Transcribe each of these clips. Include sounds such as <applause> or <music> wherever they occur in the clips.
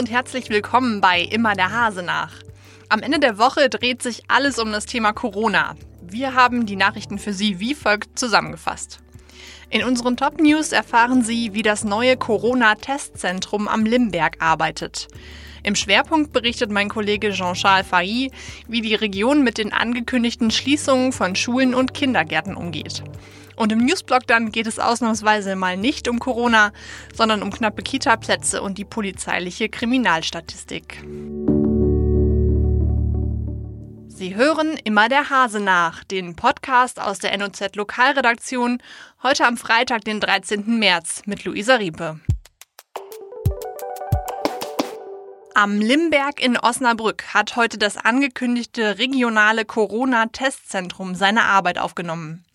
und herzlich willkommen bei Immer der Hase nach. Am Ende der Woche dreht sich alles um das Thema Corona. Wir haben die Nachrichten für Sie wie folgt zusammengefasst. In unseren Top News erfahren Sie, wie das neue Corona-Testzentrum am Limberg arbeitet. Im Schwerpunkt berichtet mein Kollege Jean-Charles Failly, wie die Region mit den angekündigten Schließungen von Schulen und Kindergärten umgeht. Und im Newsblog dann geht es ausnahmsweise mal nicht um Corona, sondern um knappe Kita-Plätze und die polizeiliche Kriminalstatistik. Sie hören immer der Hase nach, den Podcast aus der NOZ Lokalredaktion, heute am Freitag, den 13. März mit Luisa Riepe. Am Limberg in Osnabrück hat heute das angekündigte regionale Corona-Testzentrum seine Arbeit aufgenommen.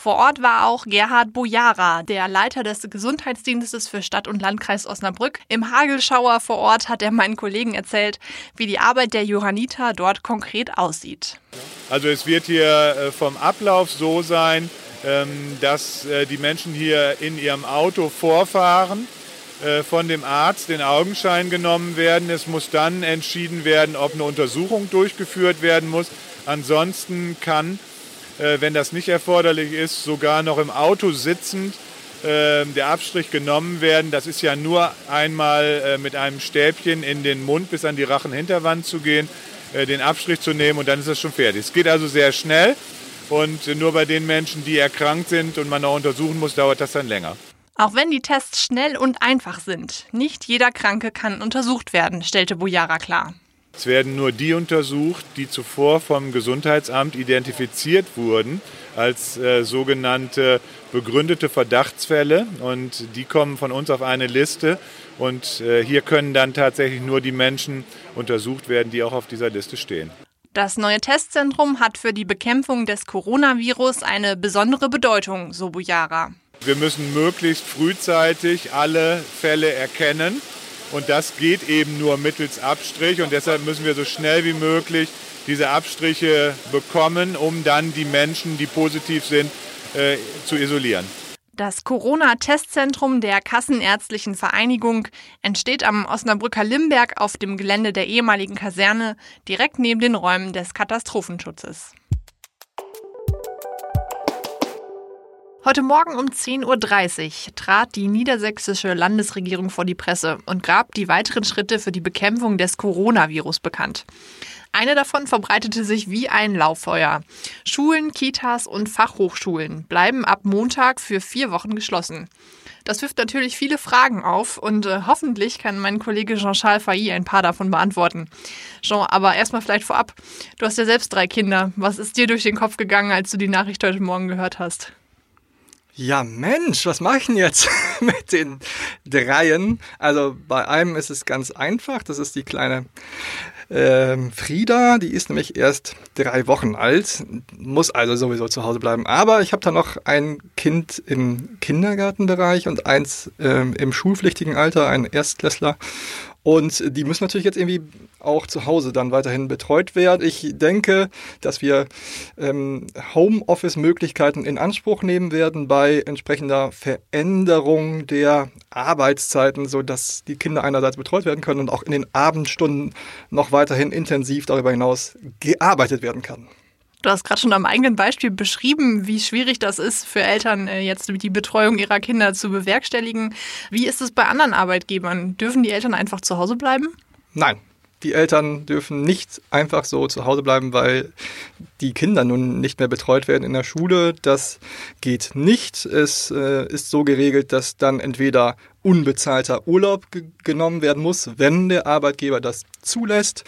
Vor Ort war auch Gerhard Bojara, der Leiter des Gesundheitsdienstes für Stadt und Landkreis Osnabrück. Im Hagelschauer vor Ort hat er meinen Kollegen erzählt, wie die Arbeit der Johanniter dort konkret aussieht. Also es wird hier äh, vom Ablauf so sein, ähm, dass äh, die Menschen hier in ihrem Auto vorfahren äh, von dem Arzt den Augenschein genommen werden. Es muss dann entschieden werden, ob eine Untersuchung durchgeführt werden muss. Ansonsten kann wenn das nicht erforderlich ist, sogar noch im Auto sitzend äh, der Abstrich genommen werden. Das ist ja nur einmal äh, mit einem Stäbchen in den Mund bis an die Rachenhinterwand zu gehen, den Abstrich zu nehmen und dann ist das schon fertig. Es geht also sehr schnell und nur bei den Menschen, die erkrankt sind und man noch untersuchen muss, dauert das dann länger. Auch wenn die Tests schnell und einfach sind, nicht jeder Kranke kann untersucht werden, stellte Bojara klar. Es werden nur die untersucht, die zuvor vom Gesundheitsamt identifiziert wurden als äh, sogenannte begründete Verdachtsfälle. Und die kommen von uns auf eine Liste. Und äh, hier können dann tatsächlich nur die Menschen untersucht werden, die auch auf dieser Liste stehen. Das neue Testzentrum hat für die Bekämpfung des Coronavirus eine besondere Bedeutung, so Bujara. Wir müssen möglichst frühzeitig alle Fälle erkennen und das geht eben nur mittels Abstrich und deshalb müssen wir so schnell wie möglich diese Abstriche bekommen, um dann die Menschen, die positiv sind, äh, zu isolieren. Das Corona-Testzentrum der Kassenärztlichen Vereinigung entsteht am Osnabrücker Limberg auf dem Gelände der ehemaligen Kaserne, direkt neben den Räumen des Katastrophenschutzes. Heute Morgen um 10.30 Uhr trat die niedersächsische Landesregierung vor die Presse und gab die weiteren Schritte für die Bekämpfung des Coronavirus bekannt. Eine davon verbreitete sich wie ein Lauffeuer. Schulen, Kitas und Fachhochschulen bleiben ab Montag für vier Wochen geschlossen. Das wirft natürlich viele Fragen auf und äh, hoffentlich kann mein Kollege Jean-Charles Failly ein paar davon beantworten. Jean, aber erstmal vielleicht vorab. Du hast ja selbst drei Kinder. Was ist dir durch den Kopf gegangen, als du die Nachricht heute Morgen gehört hast? Ja, Mensch, was mache ich denn jetzt <laughs> mit den dreien? Also bei einem ist es ganz einfach. Das ist die kleine ähm, Frieda. Die ist nämlich erst drei Wochen alt, muss also sowieso zu Hause bleiben. Aber ich habe da noch ein Kind im Kindergartenbereich und eins ähm, im schulpflichtigen Alter, ein Erstklässler. Und die müssen natürlich jetzt irgendwie auch zu Hause dann weiterhin betreut werden. Ich denke, dass wir ähm, Homeoffice-Möglichkeiten in Anspruch nehmen werden bei entsprechender Veränderung der Arbeitszeiten, sodass die Kinder einerseits betreut werden können und auch in den Abendstunden noch weiterhin intensiv darüber hinaus gearbeitet werden kann. Du hast gerade schon am eigenen Beispiel beschrieben, wie schwierig das ist für Eltern, äh, jetzt die Betreuung ihrer Kinder zu bewerkstelligen. Wie ist es bei anderen Arbeitgebern? Dürfen die Eltern einfach zu Hause bleiben? Nein, die Eltern dürfen nicht einfach so zu Hause bleiben, weil die Kinder nun nicht mehr betreut werden in der Schule. Das geht nicht. Es äh, ist so geregelt, dass dann entweder unbezahlter Urlaub genommen werden muss, wenn der Arbeitgeber das zulässt.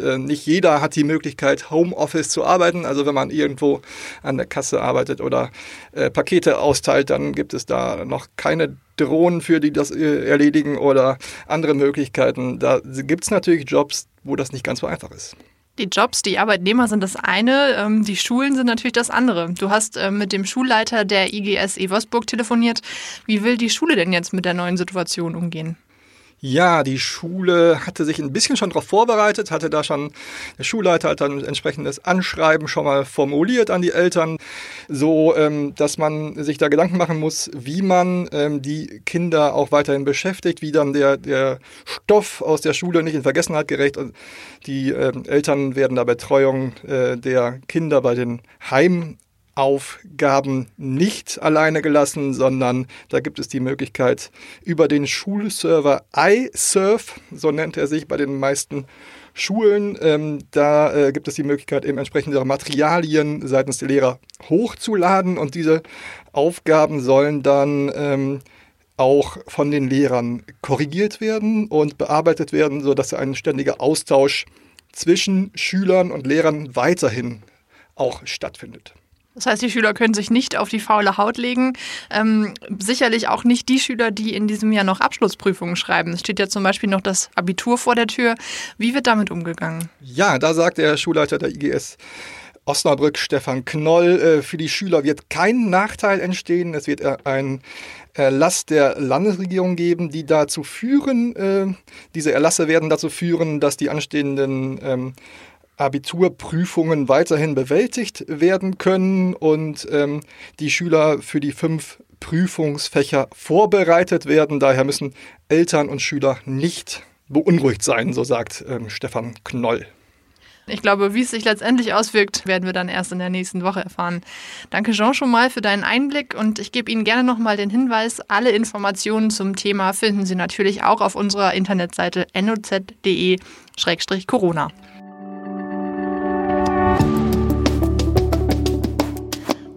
Äh, nicht jeder hat die Möglichkeit, Homeoffice zu arbeiten. Also wenn man irgendwo an der Kasse arbeitet oder äh, Pakete austeilt, dann gibt es da noch keine Drohnen für, die das äh, erledigen oder andere Möglichkeiten. Da gibt es natürlich Jobs, wo das nicht ganz so einfach ist. Die Jobs, die Arbeitnehmer sind das eine, ähm, die Schulen sind natürlich das andere. Du hast ähm, mit dem Schulleiter der IGS Eversburg telefoniert. Wie will die Schule denn jetzt mit der neuen Situation umgehen? Ja, die Schule hatte sich ein bisschen schon darauf vorbereitet, hatte da schon, der Schulleiter hat dann ein entsprechendes Anschreiben schon mal formuliert an die Eltern, so ähm, dass man sich da Gedanken machen muss, wie man ähm, die Kinder auch weiterhin beschäftigt, wie dann der, der Stoff aus der Schule nicht in Vergessenheit gerät. Und die ähm, Eltern werden da Betreuung äh, der Kinder bei den Heim Aufgaben nicht alleine gelassen, sondern da gibt es die Möglichkeit über den Schulserver iSurf, so nennt er sich bei den meisten Schulen, ähm, da äh, gibt es die Möglichkeit, eben entsprechende Materialien seitens der Lehrer hochzuladen und diese Aufgaben sollen dann ähm, auch von den Lehrern korrigiert werden und bearbeitet werden, sodass ein ständiger Austausch zwischen Schülern und Lehrern weiterhin auch stattfindet. Das heißt, die Schüler können sich nicht auf die faule Haut legen. Ähm, sicherlich auch nicht die Schüler, die in diesem Jahr noch Abschlussprüfungen schreiben. Es steht ja zum Beispiel noch das Abitur vor der Tür. Wie wird damit umgegangen? Ja, da sagt der Schulleiter der IGS. Osnabrück, Stefan Knoll. Äh, für die Schüler wird kein Nachteil entstehen. Es wird ein Erlass der Landesregierung geben, die dazu führen, äh, diese Erlasse werden dazu führen, dass die anstehenden ähm, Abiturprüfungen weiterhin bewältigt werden können und ähm, die Schüler für die fünf Prüfungsfächer vorbereitet werden. Daher müssen Eltern und Schüler nicht beunruhigt sein, so sagt ähm, Stefan Knoll. Ich glaube, wie es sich letztendlich auswirkt, werden wir dann erst in der nächsten Woche erfahren. Danke Jean schon mal für deinen Einblick und ich gebe Ihnen gerne nochmal den Hinweis, alle Informationen zum Thema finden Sie natürlich auch auf unserer Internetseite noz.de-corona.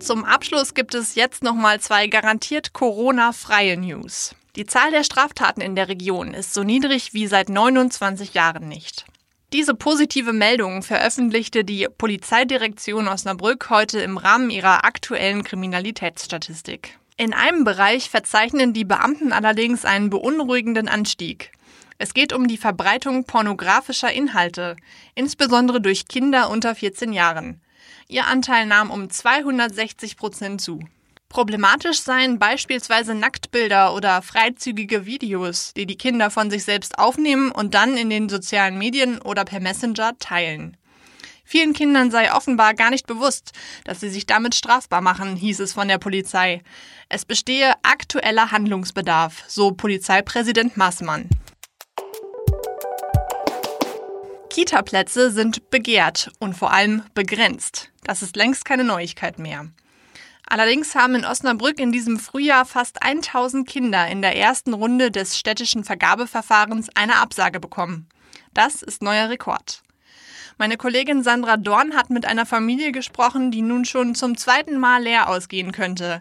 Zum Abschluss gibt es jetzt nochmal zwei garantiert Corona-freie News. Die Zahl der Straftaten in der Region ist so niedrig wie seit 29 Jahren nicht. Diese positive Meldung veröffentlichte die Polizeidirektion Osnabrück heute im Rahmen ihrer aktuellen Kriminalitätsstatistik. In einem Bereich verzeichnen die Beamten allerdings einen beunruhigenden Anstieg. Es geht um die Verbreitung pornografischer Inhalte, insbesondere durch Kinder unter 14 Jahren. Ihr Anteil nahm um 260 Prozent zu. Problematisch seien beispielsweise Nacktbilder oder freizügige Videos, die die Kinder von sich selbst aufnehmen und dann in den sozialen Medien oder per Messenger teilen. Vielen Kindern sei offenbar gar nicht bewusst, dass sie sich damit strafbar machen, hieß es von der Polizei. Es bestehe aktueller Handlungsbedarf, so Polizeipräsident Maßmann. Kita-Plätze sind begehrt und vor allem begrenzt. Das ist längst keine Neuigkeit mehr. Allerdings haben in Osnabrück in diesem Frühjahr fast 1000 Kinder in der ersten Runde des städtischen Vergabeverfahrens eine Absage bekommen. Das ist neuer Rekord. Meine Kollegin Sandra Dorn hat mit einer Familie gesprochen, die nun schon zum zweiten Mal leer ausgehen könnte.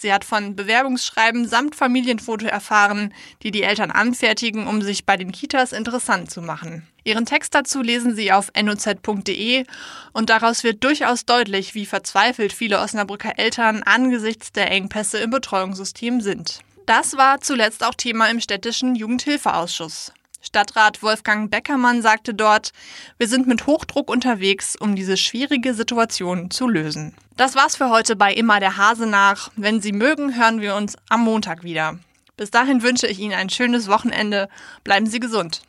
Sie hat von Bewerbungsschreiben samt Familienfoto erfahren, die die Eltern anfertigen, um sich bei den Kitas interessant zu machen. Ihren Text dazu lesen Sie auf noz.de und daraus wird durchaus deutlich, wie verzweifelt viele Osnabrücker Eltern angesichts der Engpässe im Betreuungssystem sind. Das war zuletzt auch Thema im städtischen Jugendhilfeausschuss. Stadtrat Wolfgang Beckermann sagte dort, wir sind mit Hochdruck unterwegs, um diese schwierige Situation zu lösen. Das war's für heute bei Immer der Hase nach. Wenn Sie mögen, hören wir uns am Montag wieder. Bis dahin wünsche ich Ihnen ein schönes Wochenende. Bleiben Sie gesund.